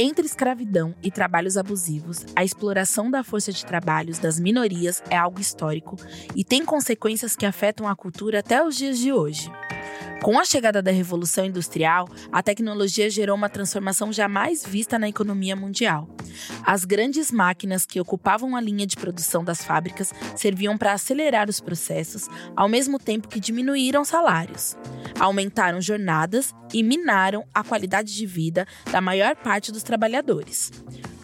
Entre escravidão e trabalhos abusivos, a exploração da força de trabalhos das minorias é algo histórico e tem consequências que afetam a cultura até os dias de hoje. Com a chegada da Revolução Industrial, a tecnologia gerou uma transformação jamais vista na economia mundial. As grandes máquinas que ocupavam a linha de produção das fábricas serviam para acelerar os processos, ao mesmo tempo que diminuíram salários, aumentaram jornadas e minaram a qualidade de vida da maior parte dos trabalhadores.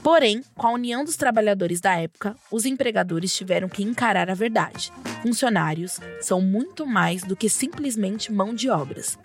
Porém, com a união dos trabalhadores da época, os empregadores tiveram que encarar a verdade. Funcionários são muito mais do que simplesmente mão de obras.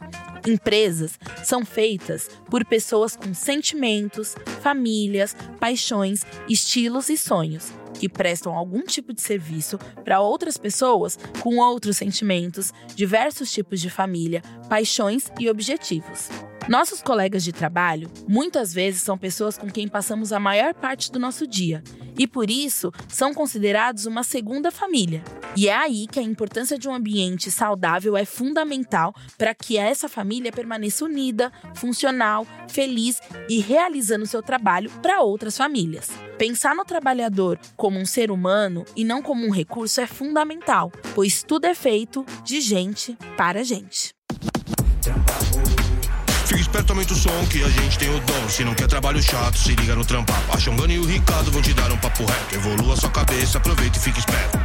Empresas são feitas por pessoas com sentimentos, famílias, paixões, estilos e sonhos, que prestam algum tipo de serviço para outras pessoas com outros sentimentos, diversos tipos de família, paixões e objetivos. Nossos colegas de trabalho muitas vezes são pessoas com quem passamos a maior parte do nosso dia e, por isso, são considerados uma segunda família. E é aí que a importância de um ambiente saudável é fundamental para que essa família permaneça unida, funcional, feliz e realizando seu trabalho para outras famílias. Pensar no trabalhador como um ser humano e não como um recurso é fundamental, pois tudo é feito de gente para gente. Fica esperto, aumenta o som que a gente tem o dom. Se não quer trabalho chato, se liga no trampar. A Xongana e o Ricardo vão te dar um papo reto. Evolua sua cabeça, aproveita e fica esperto.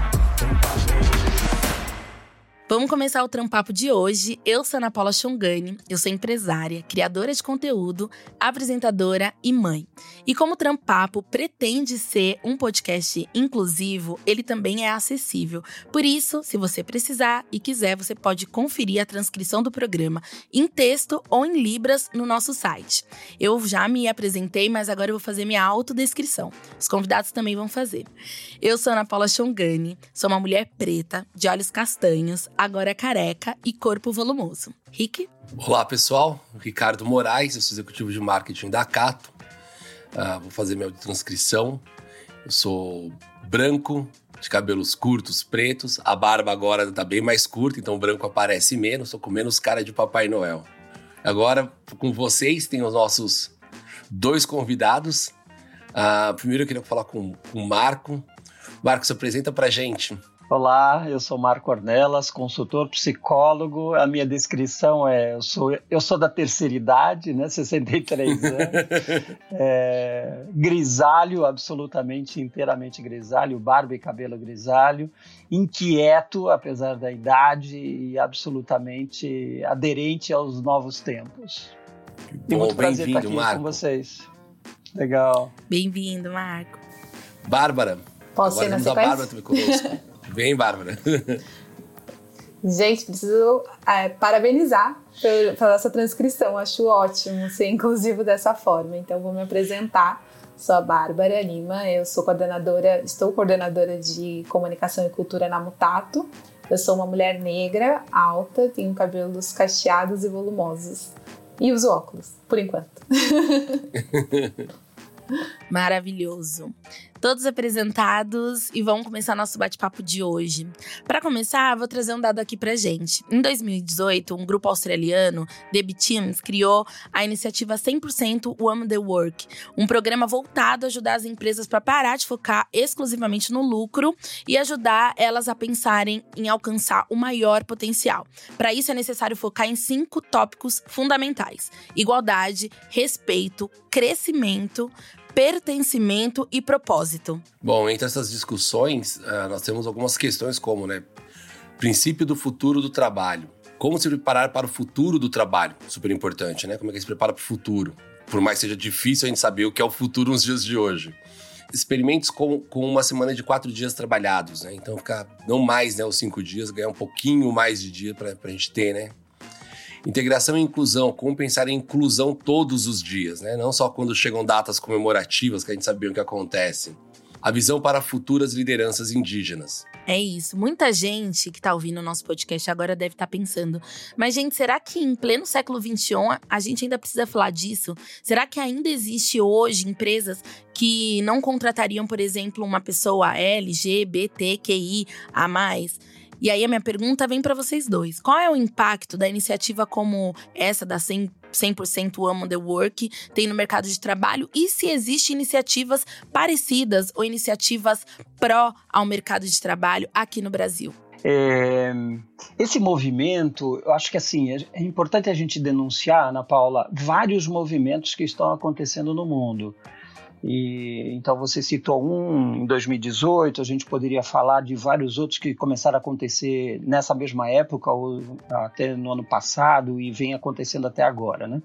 Vamos começar o Trampapo de hoje. Eu sou Ana Paula Chongani, eu sou empresária, criadora de conteúdo, apresentadora e mãe. E como o Trampapo pretende ser um podcast inclusivo, ele também é acessível. Por isso, se você precisar e quiser, você pode conferir a transcrição do programa em texto ou em libras no nosso site. Eu já me apresentei, mas agora eu vou fazer minha autodescrição. Os convidados também vão fazer. Eu sou Ana Paula Chongani, sou uma mulher preta, de olhos castanhos, agora é careca e corpo volumoso. Rick? Olá, pessoal. Ricardo Moraes, eu sou executivo de marketing da Cato. Uh, vou fazer minha transcrição. Eu sou branco, de cabelos curtos, pretos. A barba agora está bem mais curta, então o branco aparece menos. Sou com menos cara de Papai Noel. Agora, com vocês, tem os nossos dois convidados. Uh, primeiro eu queria falar com, com o Marco. Marco, se apresenta pra gente. Olá, eu sou Marco Ornelas, consultor psicólogo. A minha descrição é: eu sou, eu sou da terceira idade, né, 63 anos, é, grisalho, absolutamente, inteiramente grisalho, barba e cabelo grisalho, inquieto, apesar da idade, e absolutamente aderente aos novos tempos. Bom, e muito prazer estar aqui Marco. com vocês. Legal. Bem-vindo, Marco. Bárbara. Posso Agora ir na a Bárbara também conosco. Bem, Bárbara. Gente, preciso é, parabenizar pela essa transcrição. Acho ótimo ser inclusivo dessa forma. Então, vou me apresentar. Sou a Bárbara Lima, eu sou coordenadora, estou coordenadora de comunicação e cultura na Mutato. Eu sou uma mulher negra, alta, tenho cabelos cacheados e volumosos. E uso óculos, por enquanto. Maravilhoso todos apresentados e vamos começar nosso bate-papo de hoje. Para começar, vou trazer um dado aqui pra gente. Em 2018, um grupo australiano, The Teams, criou a iniciativa 100% Women the Work, um programa voltado a ajudar as empresas para parar de focar exclusivamente no lucro e ajudar elas a pensarem em alcançar o maior potencial. Para isso é necessário focar em cinco tópicos fundamentais: igualdade, respeito, crescimento, pertencimento e propósito. Bom, entre essas discussões, uh, nós temos algumas questões como, né, princípio do futuro do trabalho. Como se preparar para o futuro do trabalho? Super importante, né? Como é que se prepara para o futuro? Por mais que seja difícil a gente saber o que é o futuro nos dias de hoje. Experimentos com, com uma semana de quatro dias trabalhados, né? Então, ficar não mais, né, os cinco dias, ganhar um pouquinho mais de dia para a gente ter, né? Integração e inclusão, como pensar em inclusão todos os dias, né? Não só quando chegam datas comemorativas que a gente sabia o que acontece. A visão para futuras lideranças indígenas. É isso. Muita gente que está ouvindo o nosso podcast agora deve estar tá pensando: mas, gente, será que em pleno século XXI a gente ainda precisa falar disso? Será que ainda existe hoje empresas que não contratariam, por exemplo, uma pessoa LGBTQI a mais? E aí a minha pergunta vem para vocês dois. Qual é o impacto da iniciativa como essa da 100% 100% Woman the Work tem no mercado de trabalho e se existem iniciativas parecidas ou iniciativas pró ao mercado de trabalho aqui no Brasil. É, esse movimento, eu acho que assim, é, é importante a gente denunciar, Ana Paula, vários movimentos que estão acontecendo no mundo. E, então você citou um em 2018, a gente poderia falar de vários outros que começaram a acontecer nessa mesma época ou até no ano passado e vem acontecendo até agora, né?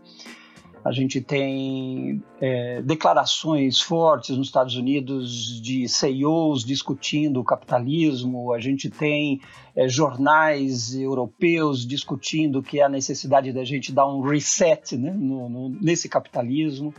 A gente tem é, declarações fortes nos Estados Unidos de CEOs discutindo o capitalismo, a gente tem é, jornais europeus discutindo que a necessidade da gente dar um reset né, no, no, nesse capitalismo.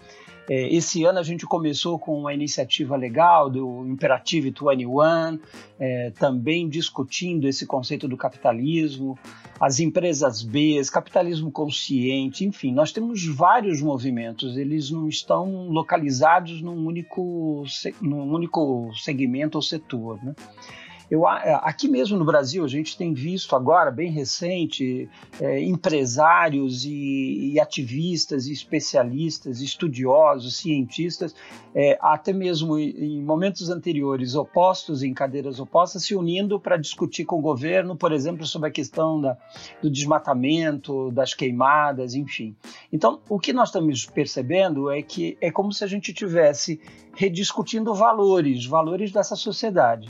É, esse ano a gente começou com uma iniciativa legal do Imperative 21, é, também discutindo esse conceito do capitalismo, as empresas B, capitalismo consciente, enfim, nós temos vários movimentos, eles não estão localizados num único, num único segmento ou setor. Né? Eu, aqui mesmo no Brasil, a gente tem visto agora, bem recente, é, empresários e, e, ativistas, e especialistas, estudiosos, cientistas, é, até mesmo em momentos anteriores, opostos, em cadeiras opostas, se unindo para discutir com o governo, por exemplo, sobre a questão da, do desmatamento, das queimadas, enfim. Então, o que nós estamos percebendo é que é como se a gente tivesse rediscutindo valores, valores dessa sociedade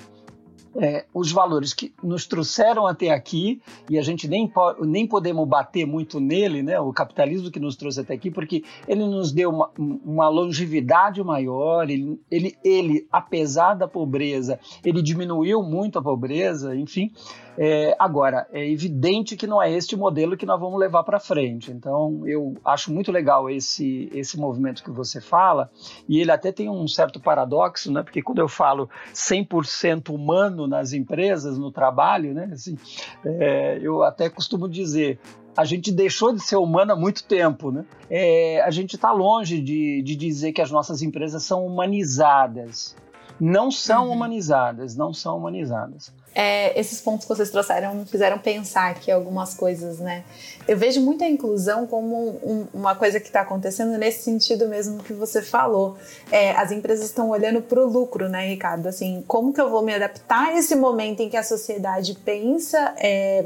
é, os valores que nos trouxeram até aqui, e a gente nem, nem podemos bater muito nele, né, o capitalismo que nos trouxe até aqui, porque ele nos deu uma, uma longevidade maior, ele, ele, ele, apesar da pobreza, ele diminuiu muito a pobreza, enfim. É, agora, é evidente que não é este modelo que nós vamos levar para frente. Então, eu acho muito legal esse, esse movimento que você fala, e ele até tem um certo paradoxo, né? porque quando eu falo 100% humano nas empresas, no trabalho, né? Assim, é, eu até costumo dizer, a gente deixou de ser humano há muito tempo. Né? É, a gente está longe de, de dizer que as nossas empresas são humanizadas. Não são uhum. humanizadas, não são humanizadas é, esses pontos que vocês trouxeram me fizeram pensar aqui algumas coisas, né? Eu vejo muita inclusão como um, uma coisa que está acontecendo nesse sentido mesmo que você falou. É, as empresas estão olhando para o lucro, né, Ricardo? Assim, como que eu vou me adaptar a esse momento em que a sociedade pensa é,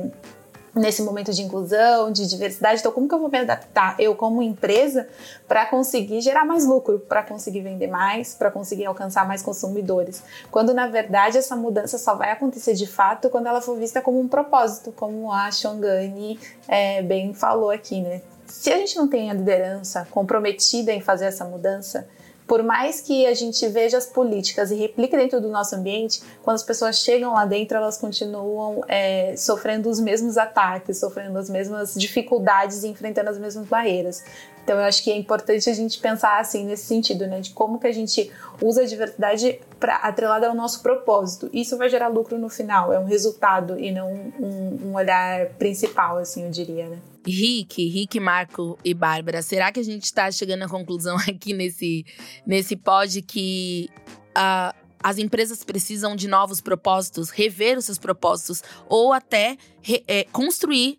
nesse momento de inclusão, de diversidade. Então, como que eu vou me adaptar, eu como empresa, para conseguir gerar mais lucro, para conseguir vender mais, para conseguir alcançar mais consumidores? Quando, na verdade, essa mudança só vai acontecer de fato quando ela for vista como um propósito, como a Shongani é, bem falou aqui, né? Se a gente não tem a liderança comprometida em fazer essa mudança, por mais que a gente veja as políticas e replique dentro do nosso ambiente, quando as pessoas chegam lá dentro, elas continuam é, sofrendo os mesmos ataques, sofrendo as mesmas dificuldades e enfrentando as mesmas barreiras. Então eu acho que é importante a gente pensar assim nesse sentido, né, de como que a gente usa a diversidade para atrelada ao nosso propósito. Isso vai gerar lucro no final, é um resultado e não um, um olhar principal, assim, eu diria, né? Rick, Rick, Marco e Bárbara, será que a gente está chegando à conclusão aqui nesse, nesse pod que uh, as empresas precisam de novos propósitos, rever os seus propósitos ou até re, é, construir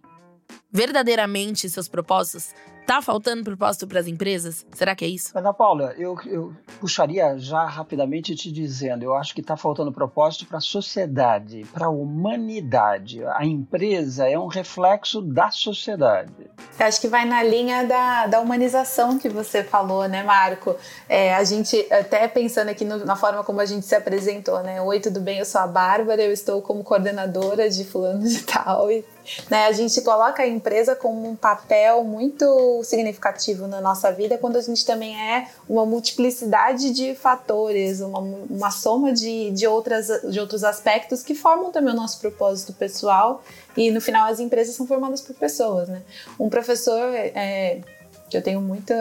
verdadeiramente seus propósitos? Tá faltando propósito para as empresas? Será que é isso? Ana Paula, eu, eu puxaria já rapidamente te dizendo, eu acho que está faltando propósito para a sociedade, para a humanidade. A empresa é um reflexo da sociedade. Eu acho que vai na linha da, da humanização que você falou, né, Marco? É, a gente, até pensando aqui no, na forma como a gente se apresentou, né? Oi, tudo bem? Eu sou a Bárbara, eu estou como coordenadora de fulano de tal e né? A gente coloca a empresa como um papel muito significativo na nossa vida, quando a gente também é uma multiplicidade de fatores, uma, uma soma de, de, outras, de outros aspectos que formam também o nosso propósito pessoal. E no final, as empresas são formadas por pessoas. Né? Um professor é, eu tenho muito,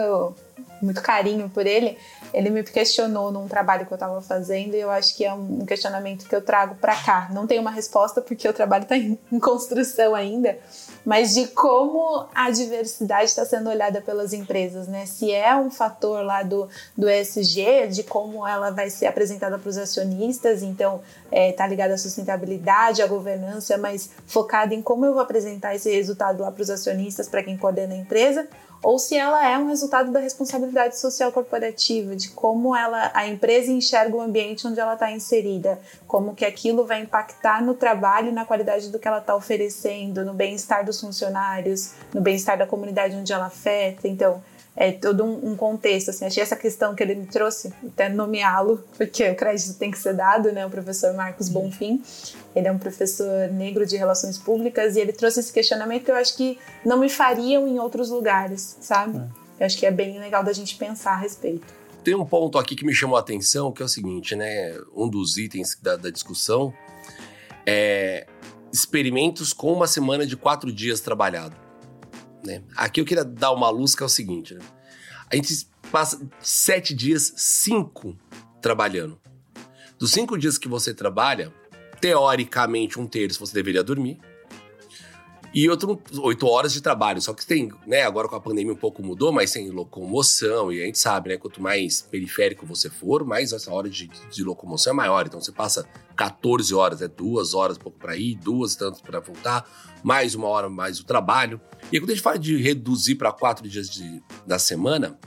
muito carinho por ele, ele me questionou num trabalho que eu estava fazendo e eu acho que é um questionamento que eu trago para cá. Não tenho uma resposta porque o trabalho está em, construção ainda, mas de como a diversidade está sendo olhada pelas empresas, né? Se é um fator lá do, do ESG, de como ela vai ser apresentada para os acionistas, então está é, tá ligada à sustentabilidade, à governança, mas focada em como eu vou apresentar esse resultado lá para os acionistas, para quem coordena a empresa, ou se ela é um resultado da responsabilidade social corporativa, de como ela, a empresa enxerga o ambiente onde ela está inserida, como que aquilo vai impactar no trabalho, na qualidade do que ela está oferecendo, no bem-estar dos funcionários, no bem-estar da comunidade onde ela afeta. Então, é todo um, um, contexto. Assim, achei essa questão que ele me trouxe, até nomeá-lo, porque o crédito tem que ser dado, né? O professor Marcos Bonfim, ele é um professor negro de relações públicas e ele trouxe esse questionamento que eu acho que não me fariam em outros lugares, sabe? É. Eu acho que é bem legal da gente pensar a respeito. Tem um ponto aqui que me chamou a atenção, que é o seguinte, né? Um dos itens da, da discussão é experimentos com uma semana de quatro dias trabalhado. Né? Aqui eu queria dar uma luz que é o seguinte: né? a gente passa sete dias, cinco trabalhando. Dos cinco dias que você trabalha, teoricamente, um terço você deveria dormir. E outro, oito horas de trabalho. Só que tem, né? Agora com a pandemia um pouco mudou, mas tem locomoção, e a gente sabe, né? Quanto mais periférico você for, mais essa hora de, de locomoção é maior. Então você passa 14 horas, é duas horas pouco para ir, duas tanto para voltar, mais uma hora mais o trabalho. E quando a gente fala de reduzir para quatro dias de, da semana,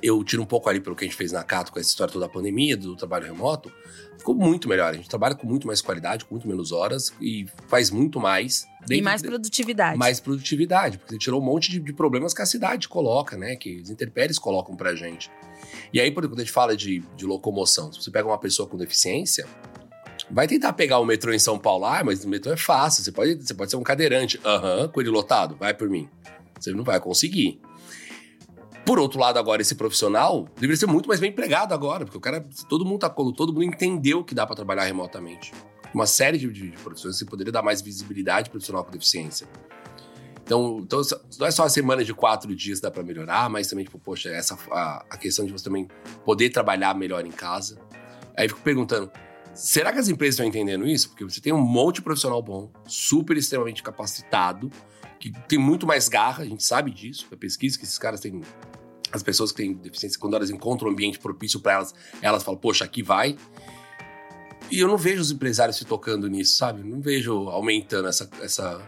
eu tiro um pouco ali pelo que a gente fez na Cato com essa história toda da pandemia, do trabalho remoto, ficou muito melhor. A gente trabalha com muito mais qualidade, com muito menos horas e faz muito mais. E mais produtividade. Mais produtividade, porque você tirou um monte de, de, problemas que a cidade coloca, né? Que os intempéries colocam pra gente. E aí, quando a gente fala de, de locomoção, se você pega uma pessoa com deficiência, vai tentar pegar o metrô em São Paulo, ah, mas o metrô é fácil, você pode, você pode ser um cadeirante. Aham, uhum, com ele lotado, vai por mim. Você não vai conseguir. Por outro lado, agora, esse profissional deveria ser muito mais bem empregado agora, porque o cara, todo mundo tá todo mundo entendeu que dá para trabalhar remotamente. Uma série de, de, profissões que poderia dar mais visibilidade profissional com deficiência. Então, então, não é só a semana de quatro dias que dá para melhorar, mas também, tipo, poxa, essa, a, a, questão de você também poder trabalhar melhor em casa. Aí eu fico perguntando, será que as empresas estão entendendo isso? Porque você tem um monte de profissional bom, super extremamente capacitado, que tem muito mais garra, a gente sabe disso, a pesquisa que esses caras têm as pessoas que têm deficiência, quando elas encontram um ambiente propício para elas, elas falam, poxa, aqui vai. E eu não vejo os empresários se tocando nisso, sabe? Não vejo aumentando essa, essa,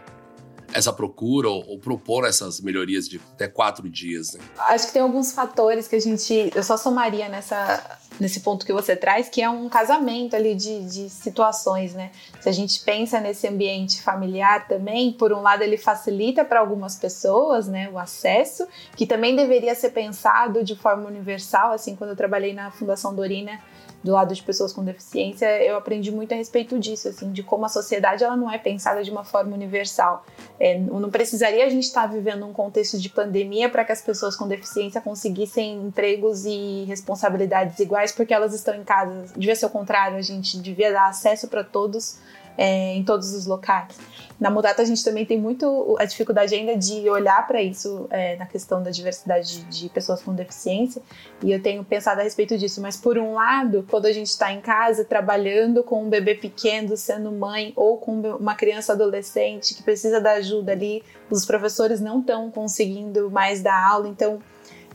essa procura ou, ou propor essas melhorias de até quatro dias. Né? Acho que tem alguns fatores que a gente. Eu só somaria nessa, nesse ponto que você traz, que é um casamento ali de, de situações, né? Se a gente pensa nesse ambiente familiar também, por um lado ele facilita para algumas pessoas, né, o acesso, que também deveria ser pensado de forma universal, assim, quando eu trabalhei na Fundação Dorina, do lado de pessoas com deficiência, eu aprendi muito a respeito disso, assim, de como a sociedade ela não é pensada de uma forma universal. É, não precisaria a gente estar vivendo um contexto de pandemia para que as pessoas com deficiência conseguissem empregos e responsabilidades iguais porque elas estão em casa. Devia ser o contrário, a gente devia dar acesso para todos é, em todos os locais. Na Mudata a gente também tem muito a dificuldade ainda de olhar para isso é, na questão da diversidade de, de, pessoas com deficiência e eu tenho pensado a respeito disso. Mas por um lado, quando a gente está em casa trabalhando com um bebê pequeno, sendo mãe ou com uma criança adolescente que precisa da ajuda ali, os professores não estão conseguindo mais dar aula, então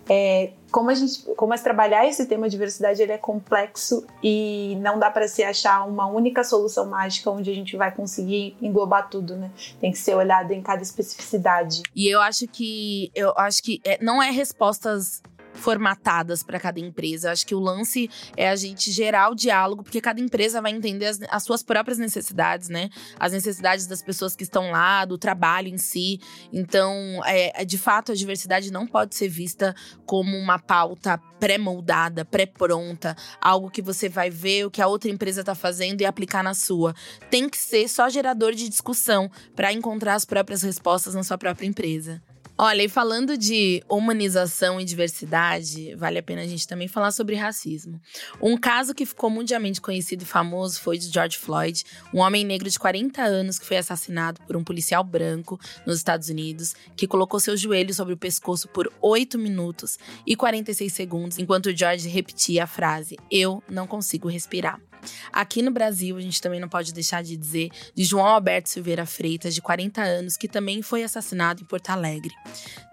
é, como a gente, como trabalhar esse tema de diversidade ele é complexo e não dá para se achar uma única solução mágica onde a gente vai conseguir englobar tudo, né? Tem que ser olhado em cada especificidade. E eu acho que eu acho que é, não é respostas formatadas para cada empresa. Acho que o lance é a gente gerar o diálogo, porque cada empresa vai entender as, as, suas próprias necessidades, né? As necessidades das pessoas que estão lá, do trabalho em si. Então, é, é de fato, a diversidade não pode ser vista como uma pauta pré-moldada, pré-pronta, algo que você vai ver o que a outra empresa está fazendo e aplicar na sua. Tem que ser só gerador de discussão para encontrar as próprias respostas na sua própria empresa. Olha, e falando de humanização e diversidade, vale a pena a gente também falar sobre racismo. Um caso que ficou mundialmente conhecido e famoso foi de George Floyd, um homem negro de 40 anos que foi assassinado por um policial branco nos Estados Unidos, que colocou seu joelho sobre o pescoço por 8 minutos e 46 segundos, enquanto George repetia a frase: Eu não consigo respirar. Aqui no Brasil, a gente também não pode deixar de dizer de João Alberto Silveira Freitas, de 40 anos, que também foi assassinado em Porto Alegre.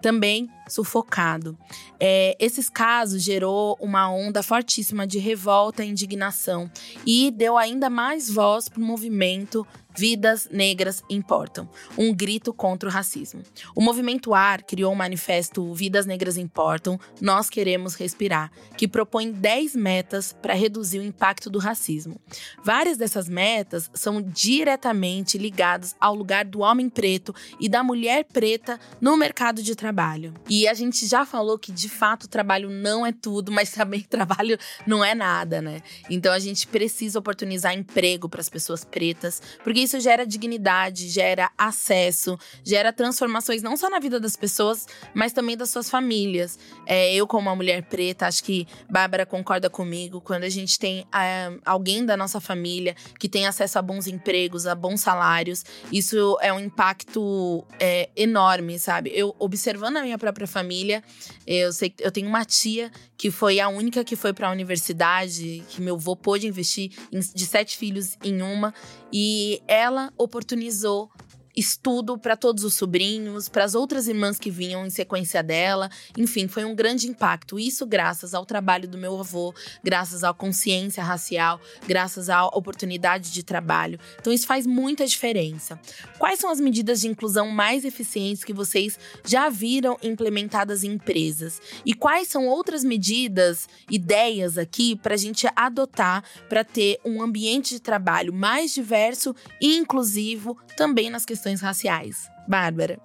Também sufocado. É, esses casos gerou uma onda fortíssima de revolta e indignação e deu ainda mais voz para o movimento Vidas negras importam. Um grito contra o racismo. O movimento AR criou o manifesto Vidas Negras Importam, Nós Queremos Respirar, que propõe 10 metas para reduzir o impacto do racismo. Várias dessas metas são diretamente ligadas ao lugar do homem preto e da mulher preta no mercado de trabalho. E a gente já falou que de fato o trabalho não é tudo, mas também trabalho não é nada, né? Então a gente precisa oportunizar emprego para as pessoas pretas, porque isso gera dignidade, gera acesso, gera transformações não só na vida das pessoas, mas também das suas famílias. É, eu, como uma mulher preta, acho que Bárbara concorda comigo, quando a gente tem é, alguém da nossa família que tem acesso a bons empregos, a bons salários, isso é um impacto é, enorme, sabe? Eu, observando a minha própria família, eu sei eu tenho uma tia que foi a única que foi para a universidade, que meu avô pôde investir em, de sete filhos em uma, e ela oportunizou estudo para todos os sobrinhos, para as outras irmãs que vinham em sequência dela. Enfim, foi um grande impacto. Isso graças ao trabalho do meu avô, graças à consciência racial, graças à oportunidade de trabalho. Então, isso faz muita diferença. Quais são as medidas de inclusão mais eficientes que vocês já viram implementadas em empresas? E quais são outras medidas, ideias aqui para a gente adotar para ter um ambiente de trabalho mais diverso e inclusivo também nas questões questões raciais. Bárbara.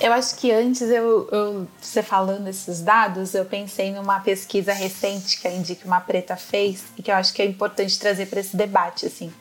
Eu acho que antes eu, eu, você falando esses dados, eu pensei numa pesquisa recente que a Indique Uma Preta fez e que eu acho que é importante trazer para esse debate, assim.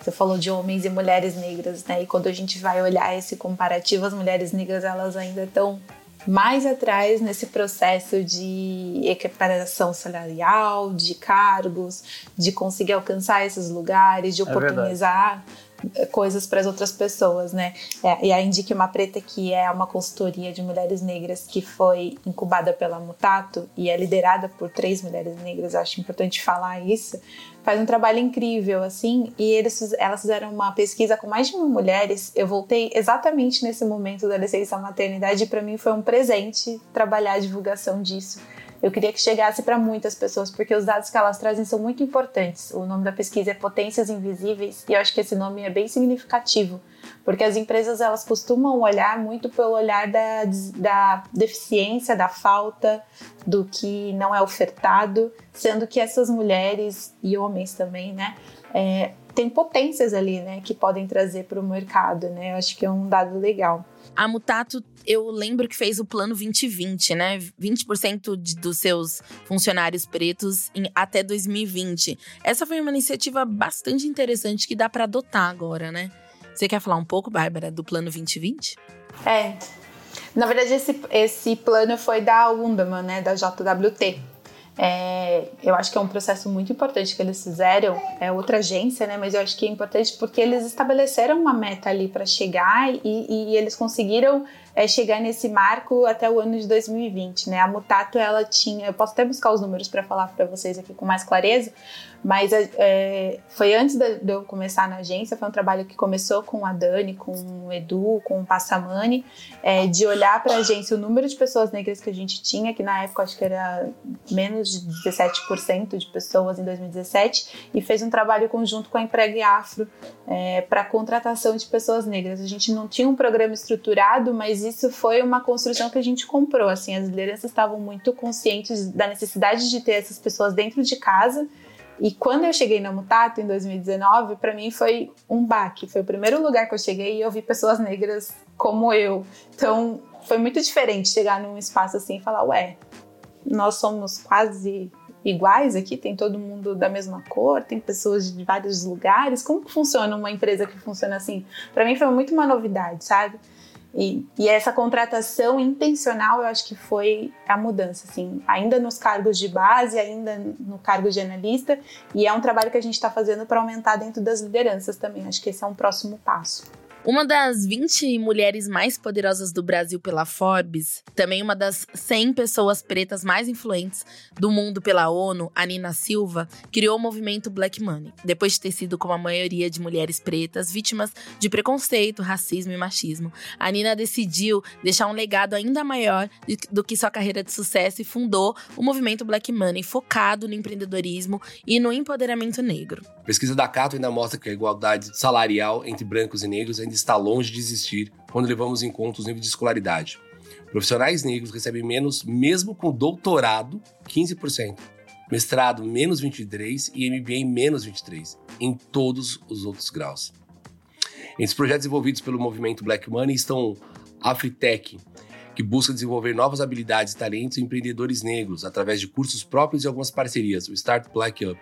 Você falou de homens e mulheres negras, né? E quando a gente vai olhar esse comparativo, as mulheres negras elas ainda estão mais atrás nesse processo de equiparação salarial, de cargos, de conseguir alcançar esses lugares, de é oportunizar. É coisas para as outras pessoas, né? É, e a Indique Uma Preta, que é uma consultoria de mulheres negras que foi incubada pela Mutato e é liderada por três mulheres negras, acho importante falar isso, faz um trabalho incrível, assim, e eles, elas fizeram uma pesquisa com mais de mil mulheres. Eu voltei exatamente nesse momento da licença maternidade e para mim foi um presente trabalhar a divulgação disso eu queria que chegasse para muitas pessoas, porque os dados que elas trazem são muito importantes. O nome da pesquisa é Potências Invisíveis, e eu acho que esse nome é bem significativo, porque as empresas elas costumam olhar muito pelo olhar da, da deficiência, da falta, do que não é ofertado, sendo que essas mulheres e homens também, né, é, tem potências ali, né, que podem trazer para o mercado, né? Eu acho que é um dado legal. A Mutato, eu lembro que fez o plano 2020, né? 20% de, dos seus funcionários pretos em, até 2020. Essa foi uma iniciativa bastante interessante que dá para adotar agora, né? Você quer falar um pouco, Bárbara, do plano 2020? É. Na verdade, esse, esse plano foi da Undaman, né? Da JWT. É, eu acho que é um processo muito importante que eles fizeram, é outra agência, né? Mas eu acho que é importante porque eles estabeleceram uma meta ali para chegar e, e, eles conseguiram é, chegar nesse marco até o ano de 2020, né? A Mutato ela tinha, eu posso até buscar os números para falar para vocês aqui com mais clareza, mas é, é, foi antes de, eu começar na agência, foi um trabalho que começou com a Dani, com o Edu, com o Passamani, é, de olhar para a agência o número de pessoas negras que a gente tinha, que na época acho que era menos de 17% de pessoas em 2017, e fez um trabalho conjunto com a Empregue Afro é, para contratação de pessoas negras. A gente não tinha um programa estruturado, mas isso foi uma construção que a gente comprou. Assim, as lideranças estavam muito conscientes da necessidade de ter essas pessoas dentro de casa e quando eu cheguei na Mutato em 2019, para mim foi um baque. Foi o primeiro lugar que eu cheguei e eu vi pessoas negras como eu. Então foi muito diferente chegar num espaço assim e falar: ué, nós somos quase iguais aqui, tem todo mundo da mesma cor, tem pessoas de vários lugares. Como que funciona uma empresa que funciona assim? Para mim foi muito uma novidade, sabe? E, e, essa contratação intencional, eu acho que foi a mudança, assim, ainda nos cargos de base, ainda no cargo de analista, e é um trabalho que a gente está fazendo para aumentar dentro das lideranças também. Acho que esse é um próximo passo. Uma das 20 mulheres mais poderosas do Brasil pela Forbes, também uma das 100 pessoas pretas mais influentes do mundo pela ONU, a Nina Silva, criou o movimento Black Money, depois de ter sido, como a maioria de mulheres pretas, vítimas de preconceito, racismo e machismo. A Nina decidiu deixar um legado ainda maior do que sua carreira de sucesso e fundou o movimento Black Money, focado no empreendedorismo e no empoderamento negro. Pesquisa da Cato ainda mostra que a igualdade salarial entre brancos e negros ainda está longe de existir quando levamos em conta os níveis de escolaridade. Profissionais negros recebem menos, mesmo com doutorado, 15%. Mestrado, menos 23% e MBA, menos 23%, em todos os outros graus. Entre os projetos envolvidos pelo movimento Black Money estão Afritech, que busca desenvolver novas habilidades, talentos e empreendedores negros através de cursos próprios e algumas parcerias, o Start Black Up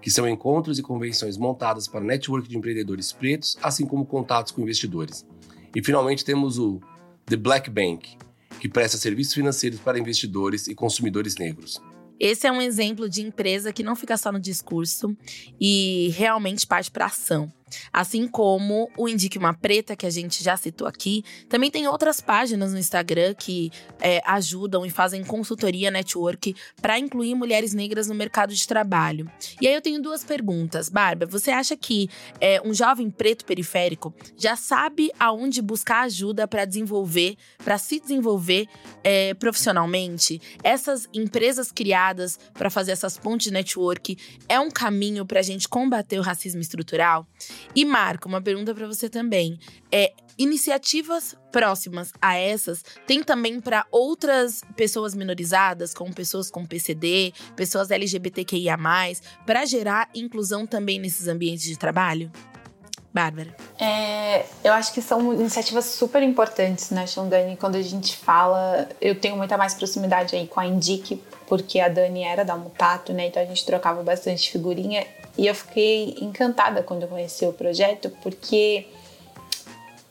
que são encontros e convenções montadas para network de empreendedores pretos, assim como contatos com investidores. E finalmente temos o The Black Bank, que presta serviços financeiros para investidores e consumidores negros. Esse é um exemplo de empresa que não fica só no discurso e realmente parte para ação. Assim como o Indique Uma Preta, que a gente já citou aqui, também tem outras páginas no Instagram que é, ajudam e fazem consultoria network para incluir mulheres negras no mercado de trabalho. E aí eu tenho duas perguntas. Bárbara, você acha que é, um jovem preto periférico já sabe aonde buscar ajuda para desenvolver, para se desenvolver é, profissionalmente? Essas empresas criadas para fazer essas pontes de network é um caminho para a gente combater o racismo estrutural? E Marco, uma pergunta para você também. É, iniciativas próximas a essas tem também para outras pessoas minorizadas, como pessoas com PCD, pessoas LGBTQIA+, para gerar inclusão também nesses ambientes de trabalho? Bárbara. É, eu acho que são iniciativas super importantes, né, Xandani? Quando a gente fala, eu tenho muita mais proximidade aí com a Indique, porque a Dani era da Mutato, né? Então a gente trocava bastante figurinha e eu fiquei encantada quando eu conheci o projeto, porque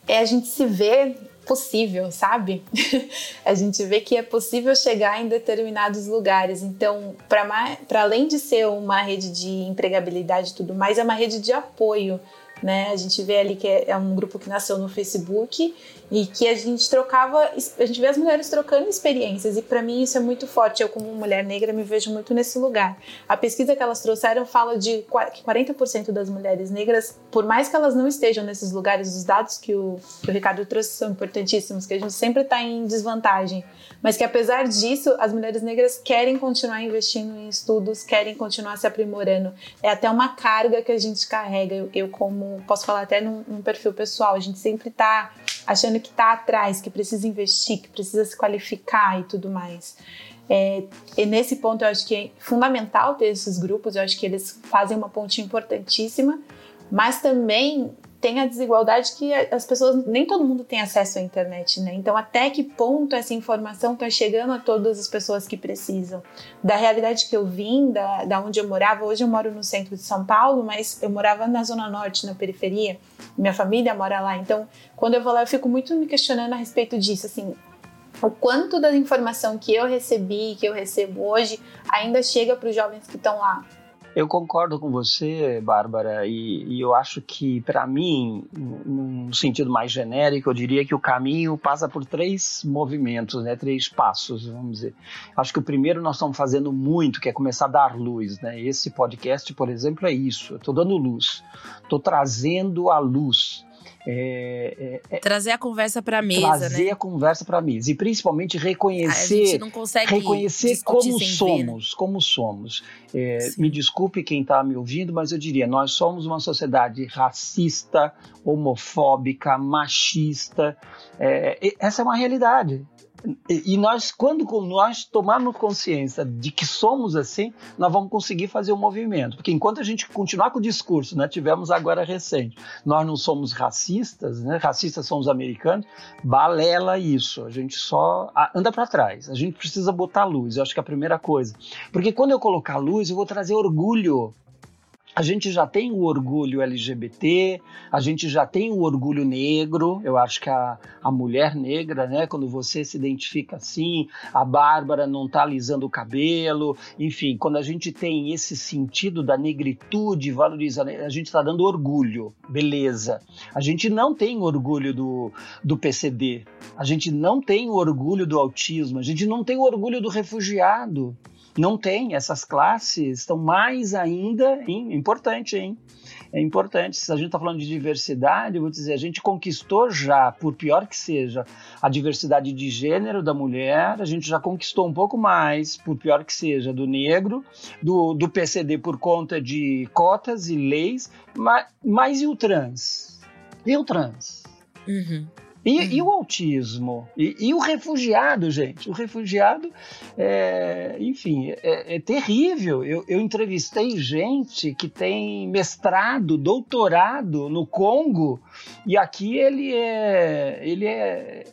é a gente se vê possível, sabe? a gente vê que é possível chegar em determinados lugares. Então, para além de ser uma rede de empregabilidade e tudo mais, é uma rede de apoio né? A gente vê ali que é, é um grupo que nasceu no Facebook e que a gente trocava, a gente vê as mulheres trocando experiências e para mim isso é muito forte. Eu como mulher negra me vejo muito nesse lugar. A pesquisa que elas trouxeram fala de que 40% das mulheres negras, por mais que elas não estejam nesses lugares, os dados que o, que o Ricardo trouxe são importantíssimos, que a gente sempre está em desvantagem, mas que apesar disso as mulheres negras querem continuar investindo em estudos, querem continuar se aprimorando. É até uma carga que a gente carrega. Eu, eu como posso falar até num, num perfil pessoal, a gente sempre tá achando que tá atrás, que precisa investir, que precisa se qualificar e tudo mais. É, e nesse ponto eu acho que é fundamental ter esses grupos, eu acho que eles fazem uma ponte importantíssima, mas também tem a desigualdade que as pessoas, nem todo mundo tem acesso à internet, né? Então, até que ponto essa informação está chegando a todas as pessoas que precisam? Da realidade que eu vim, da, da onde eu morava, hoje eu moro no centro de São Paulo, mas eu morava na Zona Norte, na periferia, minha família mora lá. Então, quando eu vou lá, eu fico muito me questionando a respeito disso, assim, o quanto da informação que eu recebi, que eu recebo hoje, ainda chega para os jovens que estão lá. Eu concordo com você, Bárbara, e, e eu acho que, para mim, num sentido mais genérico, eu diria que o caminho passa por três movimentos, né, três passos, vamos dizer. Acho que o primeiro nós estamos fazendo muito, que é começar a dar luz. Né? Esse podcast, por exemplo, é isso. Estou dando luz, estou trazendo a luz é, é, é, trazer a conversa para a mesa, trazer né? a conversa para a mesa e principalmente reconhecer, a gente não consegue reconhecer como somos, ver, né? como somos. É, me desculpe quem está me ouvindo, mas eu diria nós somos uma sociedade racista, homofóbica, machista. É, essa é uma realidade. E, nós, quando nós tomarmos consciência de que somos assim, nós vamos conseguir fazer o um movimento. Porque enquanto a gente continuar com o discurso, né, tivemos agora recente, nós não somos racistas, né, racistas são os americanos, balela isso. A gente só anda para trás. A gente precisa botar luz. Eu acho que é a primeira coisa. Porque quando eu colocar luz, eu vou trazer orgulho A gente já tem o orgulho LGBT, a gente já tem o orgulho negro. Eu acho que a, a mulher negra, né, quando você se identifica assim, a Bárbara não está alisando o cabelo, enfim, quando a gente tem esse sentido da negritude valorizando, a gente está dando orgulho, beleza. A gente não tem orgulho do, do PCD, a gente não tem orgulho do autismo, a gente não tem orgulho do refugiado. Não tem, essas classes estão mais ainda hein, importante, hein? É importante. Se a gente está falando de diversidade, eu vou dizer, a gente conquistou já, por pior que seja, a diversidade de gênero da mulher, a gente já conquistou um pouco mais, por pior que seja, do negro, do, do PCD por conta de cotas e leis, mas, mas e o trans? E o trans? Uhum. E, uhum. e o autismo? E, e, o refugiado, gente? O refugiado, é, enfim, é, é terrível. Eu, eu, entrevistei gente que tem mestrado, doutorado no Congo, e aqui ele é. Ele é.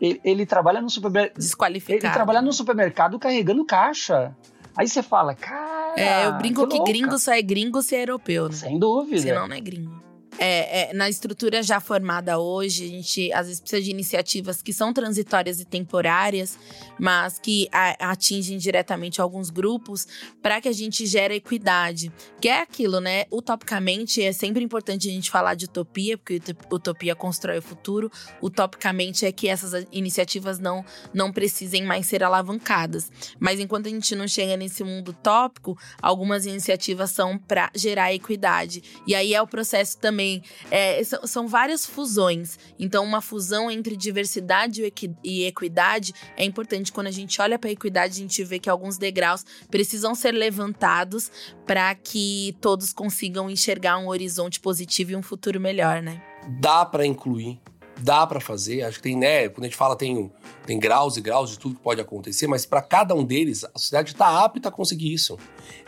Ele, ele trabalha no supermercado. Desqualificado. Ele trabalha no supermercado carregando caixa. Aí você fala, cara. É, eu brinco que, que gringo só é gringo se é europeu, né? Sem dúvida. Senão não é gringo. É, é, na estrutura já formada hoje, a gente às vezes precisa de iniciativas que são transitórias e temporárias, mas que a, atingem diretamente alguns grupos para que a gente gere equidade. Que é aquilo, né? Utopicamente, é sempre importante a gente falar de utopia, porque utopia constrói o futuro. Utopicamente é que essas iniciativas não, não precisem mais ser alavancadas. Mas enquanto a gente não chega nesse mundo utópico, algumas iniciativas são para gerar equidade. E aí é o processo também também. É, são, são, várias fusões. Então, uma fusão entre diversidade e equidade é importante. Quando a gente olha para a equidade, a gente vê que alguns degraus precisam ser levantados para que todos consigam enxergar um horizonte positivo e um futuro melhor, né? Dá para incluir, dá para fazer. Acho que tem, né? Quando a gente fala, tem, tem graus e graus de tudo que pode acontecer, mas para cada um deles, a sociedade está apta a conseguir isso.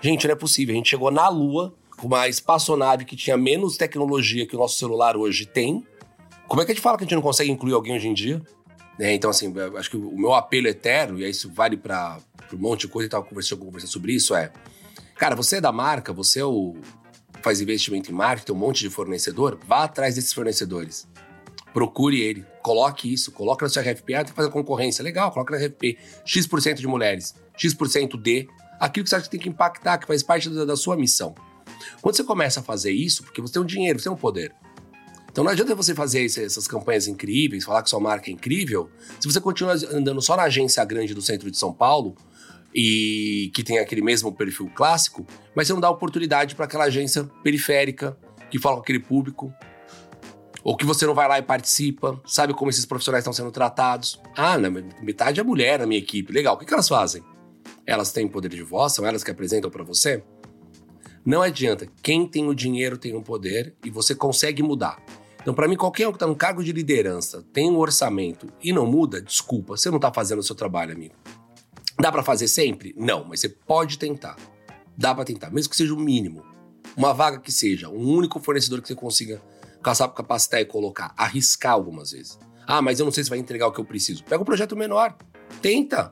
Gente, não é possível. A gente chegou na Lua uma espaçonave que tinha menos tecnologia que o nosso celular hoje tem. Como é que a gente fala que a gente não consegue incluir alguém hoje em dia? É, então, assim, acho que o meu apelo eterno, e isso vale para um monte de coisa, e tava conversando, conversando sobre isso, é... Cara, você é da marca, você é o, faz investimento em marketing, um monte de fornecedor, vá atrás desses fornecedores. Procure ele, coloque isso, coloque na sua RFP, ah, tem que fazer concorrência. Legal, coloque na RFP. X% de mulheres, X% de aquilo que você acha que tem que impactar, que faz parte da, da sua missão. Quando você começa a fazer isso, porque você tem um dinheiro, você tem um poder. Então não adianta você fazer essas campanhas incríveis, falar que sua marca é incrível, se você continua andando só na agência grande do centro de São Paulo e que tem aquele mesmo perfil clássico, mas você não dá oportunidade para aquela agência periférica que fala com aquele público, ou que você não vai lá e participa, sabe como esses profissionais estão sendo tratados. Ah, não, metade é mulher na minha equipe. Legal, o que, que elas fazem? Elas têm poder de voz, são elas que apresentam para você? Não adianta. Quem tem o dinheiro tem o poder e você consegue mudar. Então, para mim, qualquer um que está no cargo de liderança, tem um orçamento e não muda, desculpa, você não está fazendo o seu trabalho, amigo. Dá para fazer sempre? Não, mas você pode tentar. Dá para tentar, mesmo que seja o mínimo. Uma vaga que seja, um único fornecedor que você consiga capacitar e colocar. Arriscar algumas vezes. Ah, mas eu não sei se vai entregar o que eu preciso. Pega um projeto menor. Tenta.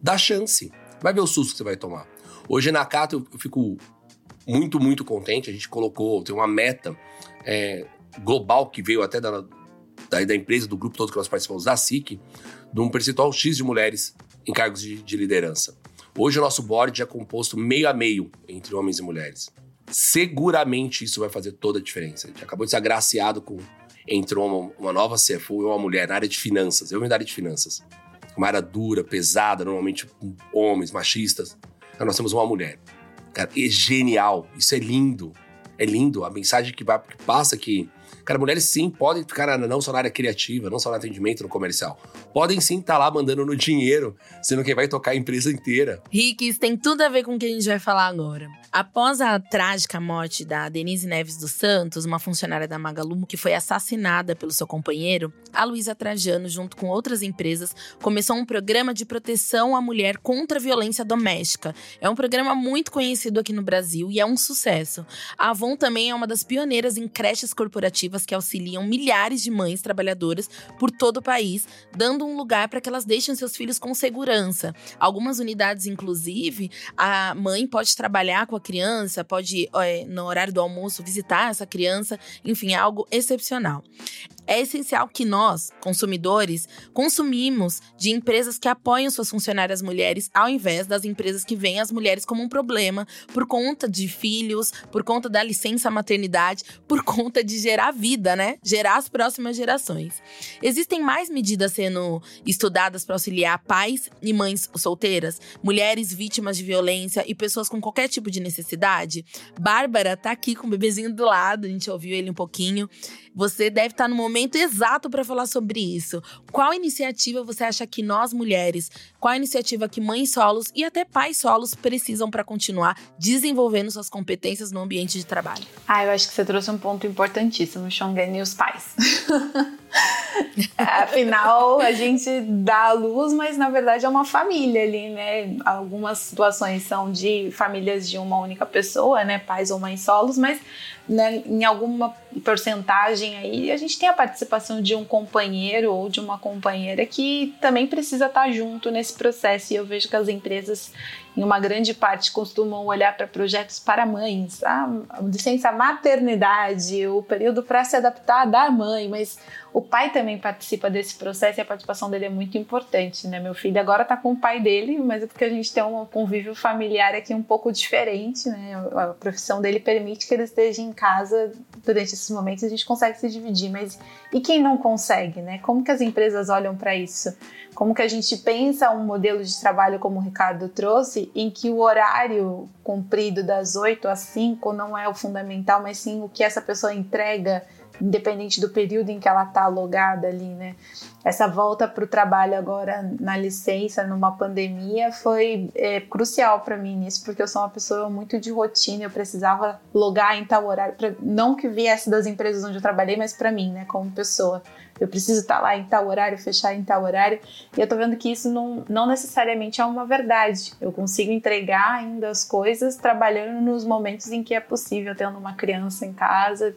Dá chance. Vai ver o susto que você vai tomar. Hoje na Cato eu fico muito, muito contente. A gente colocou, tem uma meta é, global que veio até da, da, da, empresa, do grupo todo que nós participamos, da SIC, de um percentual X de mulheres em cargos de, de liderança. Hoje o nosso board é composto meio a meio entre homens e mulheres. Seguramente isso vai fazer toda a diferença. A gente acabou de ser agraciado com entrou uma, uma nova CFO e uma mulher na área de finanças. Eu vim da área de finanças. Uma área dura, pesada, normalmente homens, machistas. Então nós temos uma mulher. Cara, é genial. Isso é lindo. É lindo. A mensagem que, vai, que passa que Cara, mulheres sim podem ficar não só na área criativa, não só no atendimento, no comercial. Podem sim estar tá lá mandando no dinheiro, sendo quem vai tocar a empresa inteira. Rick, isso tem tudo a ver com o que a gente vai falar agora. Após a trágica morte da Denise Neves dos Santos, uma funcionária da Magalumo que foi assassinada pelo seu companheiro, a Luísa Trajano, junto com outras empresas, começou um programa de proteção à mulher contra a violência doméstica. É um programa muito conhecido aqui no Brasil e é um sucesso. A Avon também é uma das pioneiras em creches corporativas que auxiliam milhares de mães trabalhadoras por todo o país, dando um lugar para que elas deixem seus filhos com segurança. Algumas unidades, inclusive, a mãe pode trabalhar com a criança, pode, é, no horário do almoço, visitar essa criança, enfim, é algo excepcional. É essencial que nós, consumidores, consumimos de empresas que apoiam suas funcionárias mulheres, ao invés das empresas que veem as mulheres como um problema por conta de filhos, por conta da licença maternidade, por conta de gerar vida, né? Gerar as próximas gerações. Existem mais medidas sendo estudadas para auxiliar pais e mães solteiras, mulheres vítimas de violência e pessoas com qualquer tipo de necessidade? Bárbara tá aqui com o bebezinho do lado, a gente ouviu ele um pouquinho. Você deve estar no momento exato para falar sobre isso. Qual iniciativa você acha que nós mulheres, qual iniciativa que mães solos e até pais solos precisam para continuar desenvolvendo suas competências no ambiente de trabalho? Ah, eu acho que você trouxe um ponto importantíssimo, Xongen e os pais. Afinal, a gente dá a luz, mas na verdade é uma família ali, né? Algumas situações são de famílias de uma única pessoa, né? Pais ou mães solos, mas né, em alguma porcentagem aí a gente tem a participação de um companheiro ou de uma companheira que também precisa estar junto nesse processo. E eu vejo que as empresas, em uma grande parte, costumam olhar para projetos para mães, a licença maternidade, o período para se adaptar da mãe, mas o pai também participa desse processo e a participação dele é muito importante, né? Meu filho agora está com o pai dele, mas é porque a gente tem um convívio familiar aqui um pouco diferente, né? A profissão dele permite que ele esteja em casa durante esses momentos, a gente consegue se dividir, mas e quem não consegue, né? Como que as empresas olham para isso? Como que a gente pensa um modelo de trabalho como o Ricardo trouxe, em que o horário cumprido das 8 às 5 não é o fundamental, mas sim o que essa pessoa entrega independente do período em que ela está logada ali, né? Essa volta para o trabalho agora na licença, numa pandemia, foi é, crucial para mim nisso, porque eu sou uma pessoa muito de rotina, eu precisava logar em tal horário, pra, não que viesse das empresas onde eu trabalhei, mas para mim, né, como pessoa. Eu preciso estar tá lá em tal horário, fechar em tal horário, e eu tô vendo que isso não, não necessariamente é uma verdade. Eu consigo entregar ainda as coisas trabalhando nos momentos em que é possível, tendo uma criança em casa,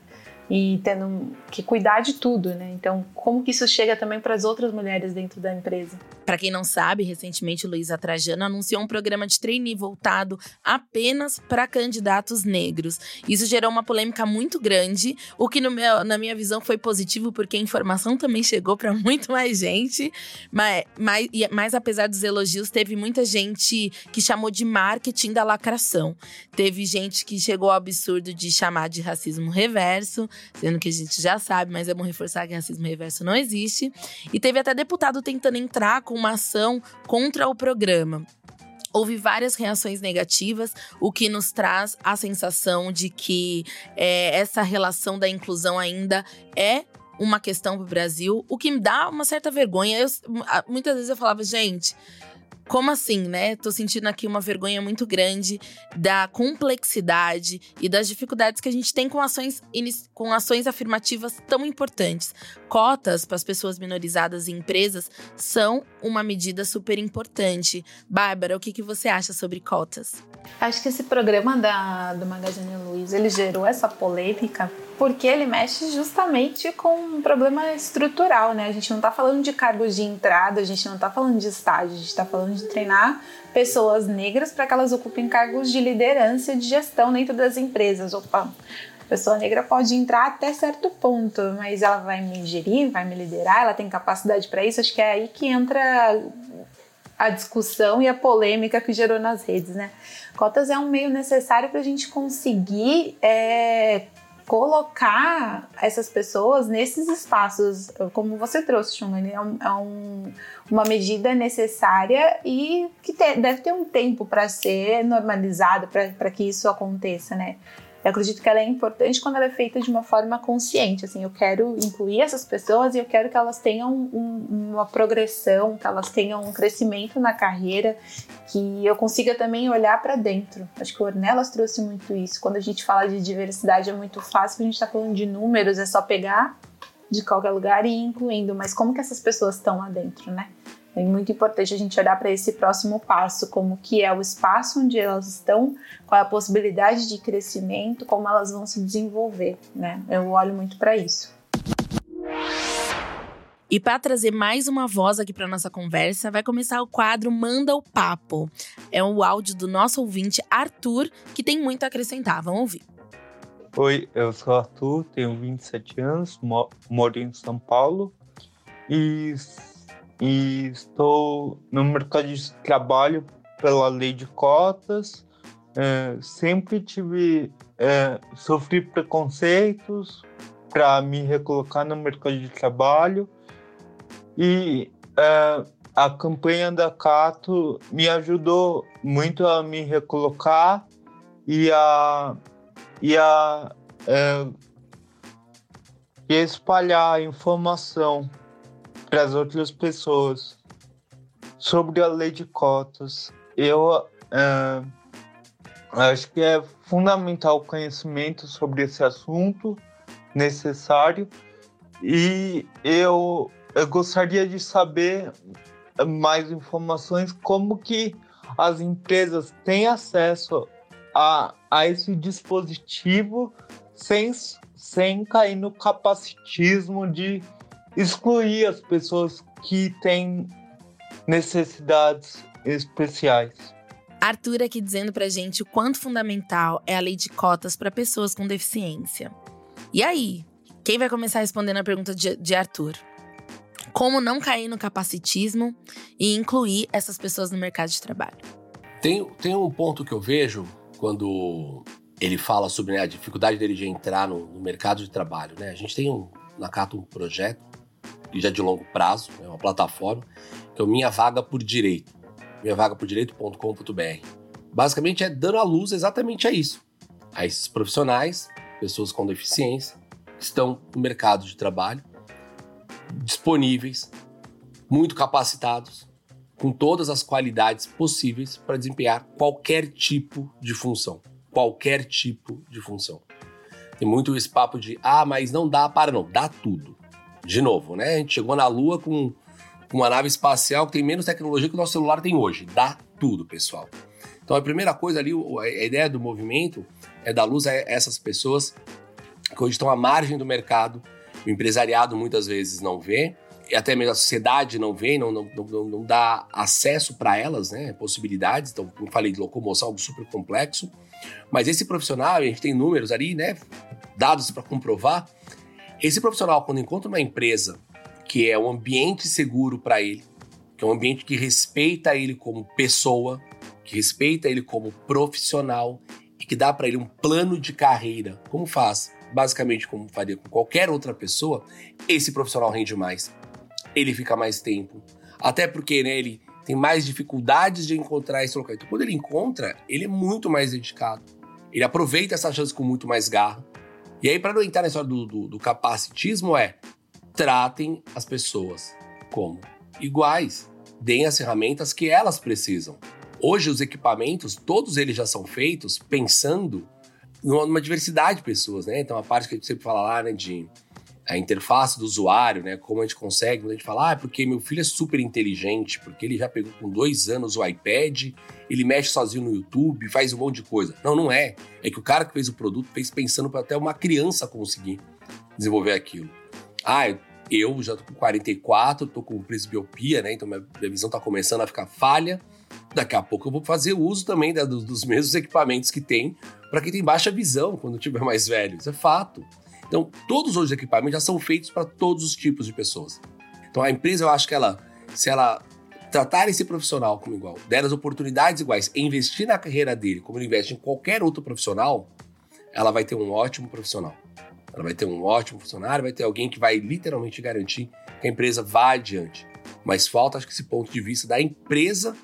e tendo que cuidar de tudo, né? Então, como que isso chega também para as outras mulheres dentro da empresa? Para quem não sabe, recentemente Luísa Trajano anunciou um programa de trainee voltado apenas para candidatos negros. Isso gerou uma polêmica muito grande, o que meu, na minha visão foi positivo porque a informação também chegou para muito mais gente. Mas, mas, mas apesar dos elogios, teve muita gente que chamou de marketing da lacração. Teve gente que chegou ao absurdo de chamar de racismo reverso sendo que a gente já sabe, mas é bom reforçar que racismo reverso não existe. E teve até deputado tentando entrar com uma ação contra o programa. Houve várias reações negativas, o que nos traz a sensação de que é, essa relação da inclusão ainda é uma questão para o Brasil, o que me dá uma certa vergonha. Eu, muitas vezes eu falava, gente, como assim, né? Tô sentindo aqui uma vergonha muito grande da complexidade e das dificuldades que a gente tem com ações, com ações afirmativas tão importantes. Cotas para as pessoas minorizadas em empresas são uma medida super importante. Bárbara, o que, que você acha sobre cotas? Acho que esse programa da, do Magazine Luiza, ele gerou essa polêmica porque ele mexe justamente com um problema estrutural, né? A gente não está falando de cargos de entrada, a gente não está falando de estágio, a gente está falando de treinar pessoas negras para que elas ocupem cargos de liderança e de gestão dentro das empresas. Opa, a pessoa negra pode entrar até certo ponto, mas ela vai me gerir, vai me liderar, ela tem capacidade para isso. Acho que é aí que entra a discussão e a polêmica que gerou nas redes, né? Cotas é um meio necessário para a gente conseguir é, colocar essas pessoas nesses espaços, como você trouxe, Chungani, é, um, é um, uma medida necessária e que te, deve ter um tempo para ser normalizada, para que isso aconteça, né? Eu acredito que ela é importante quando ela é feita de uma forma consciente. Assim, eu quero incluir essas pessoas e eu quero que elas tenham um, uma progressão, que elas tenham um crescimento na carreira, que eu consiga também olhar para dentro. Acho que o Ornelas trouxe muito isso. Quando a gente fala de diversidade é muito fácil, a gente está falando de números, é só pegar de qualquer lugar e ir incluindo. Mas como que essas pessoas estão lá dentro, né? É muito importante a gente olhar para esse próximo passo, como que é o espaço onde elas estão, qual é a possibilidade de crescimento, como elas vão se desenvolver, né? Eu olho muito para isso. E para trazer mais uma voz aqui para nossa conversa, vai começar o quadro Manda o Papo. É o áudio do nosso ouvinte Arthur, que tem muito a acrescentar. Vamos ouvir. Oi, eu sou Arthur, tenho 27 anos, moro em São Paulo e, e estou no mercado de trabalho pela lei de cotas. É, sempre tive, é, sofri preconceitos para me recolocar no mercado de trabalho e é, a campanha da Cato me ajudou muito a me recolocar e a, e a é, e espalhar a informação para as outras pessoas sobre a lei de cotas. Eu é, acho que é fundamental o conhecimento sobre esse assunto necessário e eu eu gostaria de saber mais informações como que as empresas têm acesso a, a esse dispositivo sem, sem cair no capacitismo de excluir as pessoas que têm necessidades especiais. Arthur aqui dizendo pra gente o quanto fundamental é a lei de cotas para pessoas com deficiência. E aí, quem vai começar respondendo a pergunta de, de Arthur? como não cair no capacitismo e incluir essas pessoas no mercado de trabalho. Tem, tem um ponto que eu vejo quando ele fala sobre né, a dificuldade dele de entrar no, no, mercado de trabalho. Né? A gente tem um, na Cato um projeto, que já de longo prazo, é uma plataforma, que é o Minha Vaga por Direito, minhavagapordireito.com.br. Basicamente é dando a luz exatamente a isso, a esses profissionais, pessoas com deficiência, que estão no mercado de trabalho disponíveis, muito capacitados, com todas as qualidades possíveis para desempenhar qualquer tipo de função. Qualquer tipo de função. Tem muito esse papo de, ah, mas não dá para não, dá tudo. De novo, né? A gente chegou na Lua com, uma nave espacial que tem menos tecnologia que o nosso celular tem hoje. Dá tudo, pessoal. Então a primeira coisa ali, a ideia do movimento é dar luz a essas pessoas que hoje estão à margem do mercado, o empresariado muitas vezes não vê, e até mesmo a sociedade não vê, não, não, não, não dá acesso para elas, né, possibilidades. Então, como falei, de locomoção, algo super complexo. Mas esse profissional, a gente tem números ali, né, dados para comprovar. Esse profissional, quando encontra uma empresa que é um ambiente seguro para ele, que é um ambiente que respeita ele como pessoa, que respeita ele como profissional e que dá para ele um plano de carreira, como faz basicamente como faria com qualquer outra pessoa, esse profissional rende mais. Ele fica mais tempo. Até porque né, ele tem mais dificuldades de encontrar esse local. Então, quando ele encontra, ele é muito mais dedicado. Ele aproveita essa chance com muito mais garra. E aí, para não entrar na história do, do, do capacitismo, é tratem as pessoas como iguais. Deem as ferramentas que elas precisam. Hoje, os equipamentos, todos eles já são feitos pensando numa diversidade de pessoas, né? Então, a parte que a gente sempre fala lá, né, de a interface do usuário, né? Como a gente consegue, a gente fala, ah, porque meu filho é super inteligente, porque ele já pegou com dois anos o iPad, ele mexe sozinho no YouTube, faz um monte de coisa. Não, não é. É que o cara que fez o produto fez pensando para até uma criança conseguir desenvolver aquilo. Ah, eu já tô com 44, tô com presbiopia, né? Então minha, visão tá começando a ficar falha. Daqui a pouco eu vou fazer uso também né, dos, dos mesmos equipamentos que tem para quem tem baixa visão quando tiver mais velho. Isso é fato. Então, todos os equipamentos já são feitos para todos os tipos de pessoas. Então, a empresa, eu acho que ela, se ela tratar esse profissional como igual, der as oportunidades iguais, investir na carreira dele como ele investe em qualquer outro profissional, ela vai ter um ótimo profissional. Ela vai ter um ótimo funcionário, vai ter alguém que vai literalmente garantir que a empresa vá adiante. Mas falta, acho que, esse ponto de vista da empresa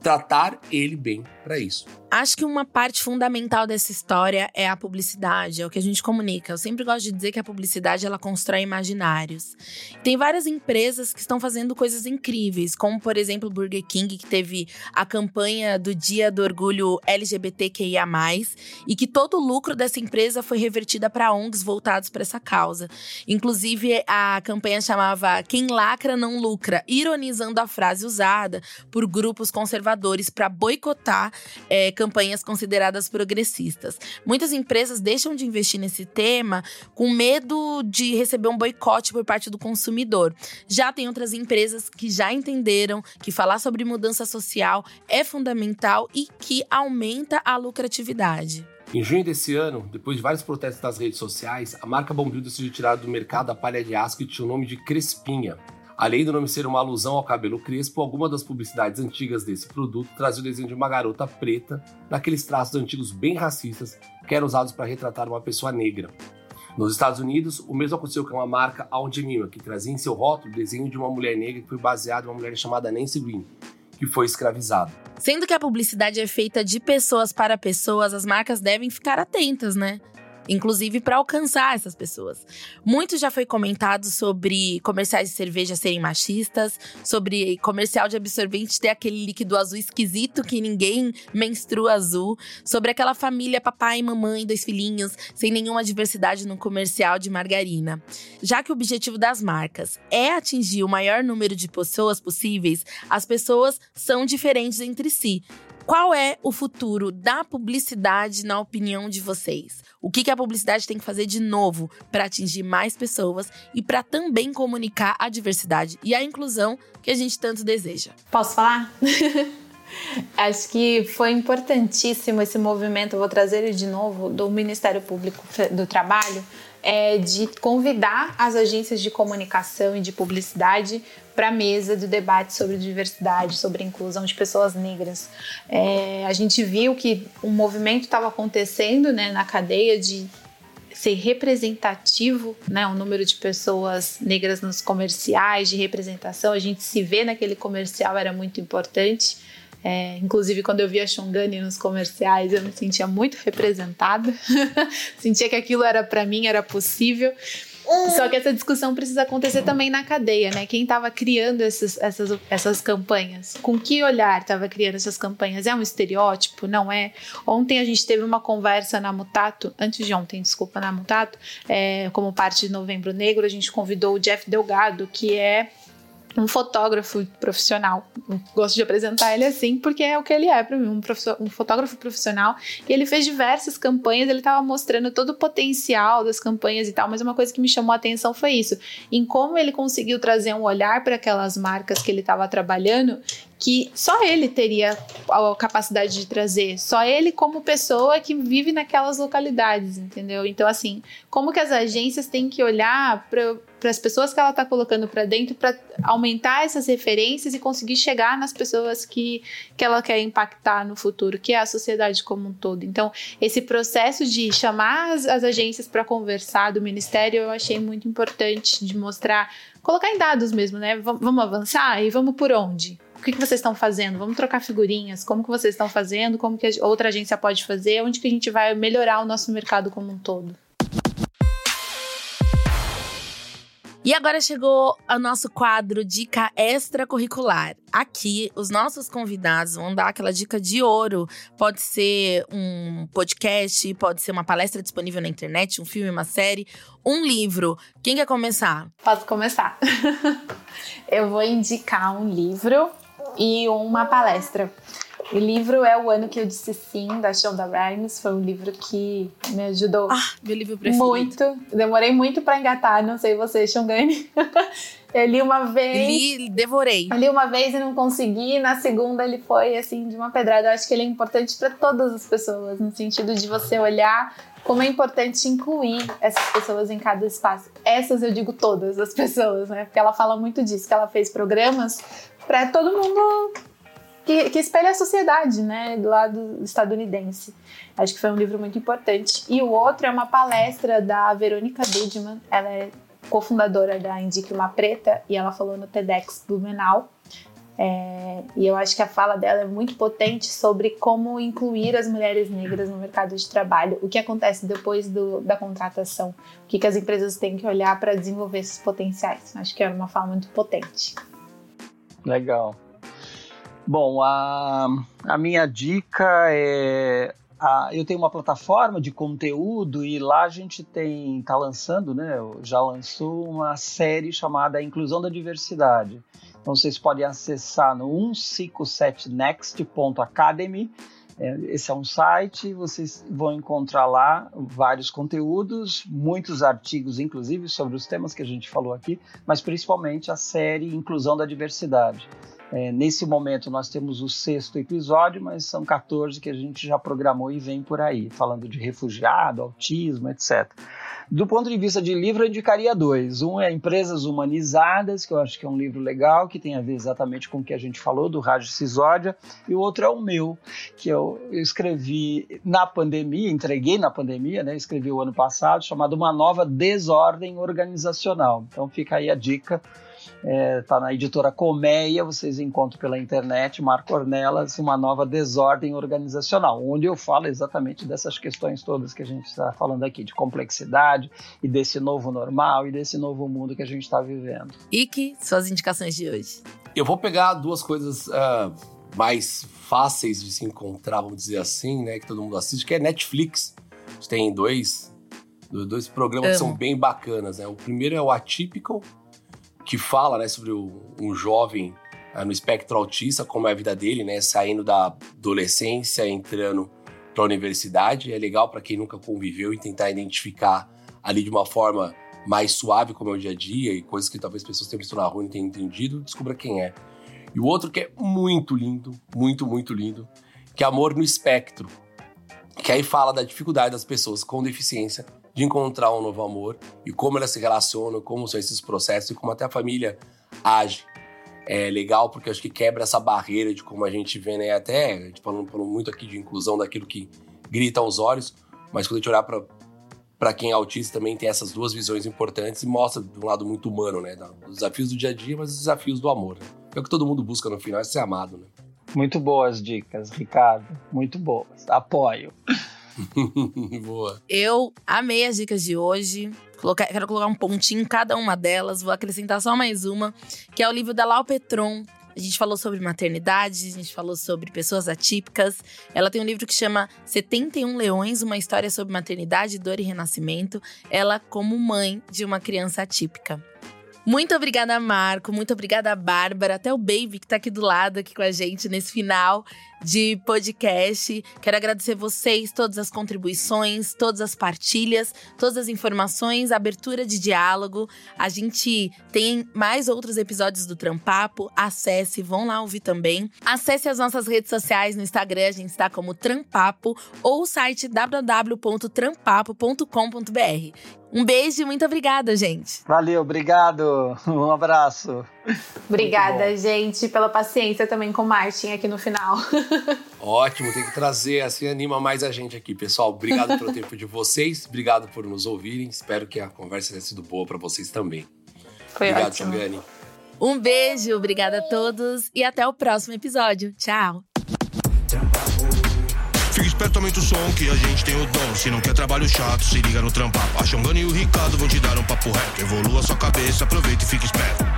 tratar ele bem para isso. Acho que uma parte fundamental dessa história é a publicidade, é o que a gente comunica. Eu sempre gosto de dizer que a publicidade ela constrói imaginários. Tem várias empresas que estão fazendo coisas incríveis, como por exemplo o Burger King, que teve a campanha do Dia do Orgulho LGBTQIA+, e que todo o lucro dessa empresa foi revertida para ONGs voltados para essa causa. Inclusive, a campanha chamava Quem lacra não lucra, ironizando a frase usada por grupos conservadores para boicotar é, campanhas consideradas progressistas. Muitas empresas deixam de investir nesse tema com medo de receber um boicote por parte do consumidor. Já tem outras empresas que já entenderam que falar sobre mudança social é fundamental e que aumenta a lucratividade. Em junho desse ano, depois de vários protestos nas redes sociais, a marca Bombril decidiu tirar do mercado a palha de aço que tinha o nome de Crespinha. Além do nome ser uma alusão ao cabelo crespo, algumas das publicidades antigas desse produto traziam o desenho de uma garota preta, naqueles traços antigos bem racistas que eram usados para retratar uma pessoa negra. Nos Estados Unidos, o mesmo aconteceu com a marca Aunt Jemima, que trazia em seu rótulo o desenho de uma mulher negra que foi baseada em uma mulher chamada Nancy Green, que foi escravizada. Sendo que a publicidade é feita de pessoas para pessoas, as marcas devem ficar atentas, né? Inclusive para alcançar essas pessoas. Muito já foi comentado sobre comerciais de cerveja serem machistas, sobre comercial de absorvente ter aquele líquido azul esquisito que ninguém menstrua azul, sobre aquela família papai, mamãe, dois filhinhos, sem nenhuma diversidade no comercial de margarina. Já que o objetivo das marcas é atingir o maior número de pessoas possíveis, as pessoas são diferentes entre si. Qual é o futuro da publicidade na opinião de vocês? O que, a publicidade tem que fazer de novo para atingir mais pessoas e para também comunicar a diversidade e a inclusão que a gente tanto deseja? Posso falar? Acho que foi importantíssimo esse movimento, vou trazer ele de novo, do Ministério Público do Trabalho, é de convidar as agências de comunicação e de publicidade para a mesa do debate sobre diversidade, sobre inclusão de pessoas negras. É, a gente viu que um movimento estava acontecendo né, na cadeia de ser representativo, né, o número de pessoas negras nos comerciais, de representação, a gente se vê naquele comercial era muito importante. É, inclusive, quando eu via Xongani nos comerciais, eu me sentia muito representada. sentia que aquilo era para mim, era possível. Só que essa discussão precisa acontecer também na cadeia, né? Quem estava criando esses, essas, essas campanhas? Com que olhar estava criando essas campanhas? É um estereótipo? Não é? Ontem a gente teve uma conversa na Mutato, antes de ontem, desculpa, na Mutato, é, como parte de Novembro Negro, a gente convidou o Jeff Delgado, que é um fotógrafo profissional. Gosto de apresentar ele assim, porque é o que ele é para mim, um, um, fotógrafo profissional. E ele fez diversas campanhas, ele estava mostrando todo o potencial das campanhas e tal, mas uma coisa que me chamou a atenção foi isso, em como ele conseguiu trazer um olhar para aquelas marcas que ele estava trabalhando que só ele teria a capacidade de trazer, só ele como pessoa que vive naquelas localidades, entendeu? Então, assim, como que as agências têm que olhar para as pessoas que ela está colocando para dentro para aumentar essas referências e conseguir chegar nas pessoas que, que ela quer impactar no futuro, que é a sociedade como um todo. Então, esse processo de chamar as, as agências para conversar do ministério eu achei muito importante de mostrar, colocar em dados mesmo, né? V vamos avançar e vamos por onde? o que, que vocês estão fazendo? Vamos trocar figurinhas, como que vocês estão fazendo, como que outra agência pode fazer, onde que a gente vai melhorar o nosso mercado como um todo. E agora chegou o nosso quadro Dica Extracurricular. Aqui, os nossos convidados vão dar aquela dica de ouro. Pode ser um podcast, pode ser uma palestra disponível na internet, um filme, uma série, um livro. Quem quer começar? Posso começar. Eu vou indicar um livro e uma palestra. O livro é O Ano Que Eu Disse Sim, da Shonda Rhimes. Foi um livro que me ajudou ah, meu livro preferido. muito. Demorei muito para engatar, não sei você, Shongani. Eu li uma vez. Li, devorei. Eu li uma vez e não consegui. Na segunda ele foi assim de uma pedrada. Eu acho que ele é importante para todas as pessoas, no sentido de você olhar como é importante incluir essas pessoas em cada espaço. Essas eu digo todas as pessoas, né? Porque ela fala muito disso, que ela fez programas para todo mundo que, que espelha a sociedade, né, do lado estadunidense. Acho que foi um livro muito importante. E o outro é uma palestra da Verônica Dudman, ela é cofundadora da Indique Uma Preta, e ela falou no TEDx Blumenau. É, e eu acho que a fala dela é muito potente sobre como incluir as mulheres negras no mercado de trabalho, o que acontece depois do, da contratação, o que, que as empresas têm que olhar para desenvolver esses potenciais. Acho que é uma fala muito potente. Legal. Bom, a, a minha dica é eu tenho uma plataforma de conteúdo e lá a gente tem está lançando, né? Já lançou uma série chamada Inclusão da Diversidade. Então vocês podem acessar no 157next.academy. É, esse é um site, vocês vão encontrar lá vários conteúdos, muitos artigos, inclusive, sobre os temas que a gente falou aqui, mas principalmente a série Inclusão da Diversidade. É, nesse momento nós temos o sexto episódio, mas são 14 que a gente já programou e vem por aí, falando de refugiado, autismo, etc. Do ponto de vista de livro, eu indicaria dois. Um é Empresas Humanizadas, que eu acho que é um livro legal, que tem a ver exatamente com o que a gente falou, do Raj Sisódia, e o outro é o meu, que eu escrevi na pandemia, entreguei na pandemia, né? escrevi o ano passado, chamado Uma Nova Desordem Organizacional. Então fica aí a dica Está é, tá na editora Colmeia, vocês encontram pela internet, Marco Ornelas, uma nova desordem organizacional, onde eu falo exatamente dessas questões todas que a gente está falando aqui, de complexidade e desse novo normal e desse novo mundo que a gente está vivendo. Ike, suas indicações de hoje. Eu vou pegar duas coisas uh, mais fáceis de se encontrar, vamos dizer assim, né, que todo mundo assiste, que é Netflix. A gente tem dois, dois programas Amo. que são bem bacanas, né? O primeiro é o Atypical, que fala né, sobre o, um jovem uh, no espectro autista, como é a vida dele, né, saindo da adolescência, entrando para a universidade. É legal para quem nunca conviveu e tentar identificar ali de uma forma mais suave como é o dia a dia e coisas que talvez pessoas tenham visto na rua e não tenham entendido, descubra quem é. E o outro que é muito lindo, muito, muito lindo, que é Amor no Espectro, que aí fala da dificuldade das pessoas com deficiência de encontrar um novo amor e como elas se relacionam, como são esses processos e como até a família age. É legal porque acho que quebra essa barreira de como a gente vê, né? Até, a gente falando, falando muito aqui de inclusão daquilo que grita aos olhos, mas quando a gente olhar para para quem é autista também tem essas duas visões importantes e mostra de um lado muito humano, né? Os desafios do dia a dia, mas os desafios do amor. Né? É o que todo mundo busca no final, é ser amado, né? Muito boas dicas, Ricardo. Muito boas. Apoio. Boa. Eu amei as dicas de hoje. Colocar, quero colocar um pontinho em cada uma delas. Vou acrescentar só mais uma, que é o livro da Lau Petron. A gente falou sobre maternidade, a gente falou sobre pessoas atípicas. Ela tem um livro que chama 71 Leões, uma história sobre maternidade, dor e renascimento. Ela como mãe de uma criança atípica. Muito obrigada, Marco. Muito obrigada, Bárbara. Até o Baby, que tá aqui do lado, aqui com a gente nesse final de podcast. Quero agradecer vocês, todas as contribuições, todas as partilhas, todas as informações, abertura de diálogo. A gente tem mais outros episódios do Trampapo. Acesse, vão lá ouvir também. Acesse as nossas redes sociais no Instagram, a gente está como Trampapo ou o site www.trampapo.com.br. Um beijo e muito obrigada, gente. Valeu, obrigado. Um abraço. Obrigada, gente, pela paciência também com o Martin aqui no final. Ótimo, tem que trazer, assim anima mais a gente aqui, pessoal. Obrigado pelo tempo de vocês, obrigado por nos ouvirem. Espero que a conversa tenha sido boa para vocês também. Foi obrigado, ótimo. Changani. Um beijo, obrigada a todos e até o próximo episódio. Tchau. Fica esperto, aumenta o som que a gente tem o dom. Se não quer trabalho chato, se liga no trampar. A Xongani e o Ricardo vão te dar um papo reto. Evolua sua cabeça, aproveita e fica esperto.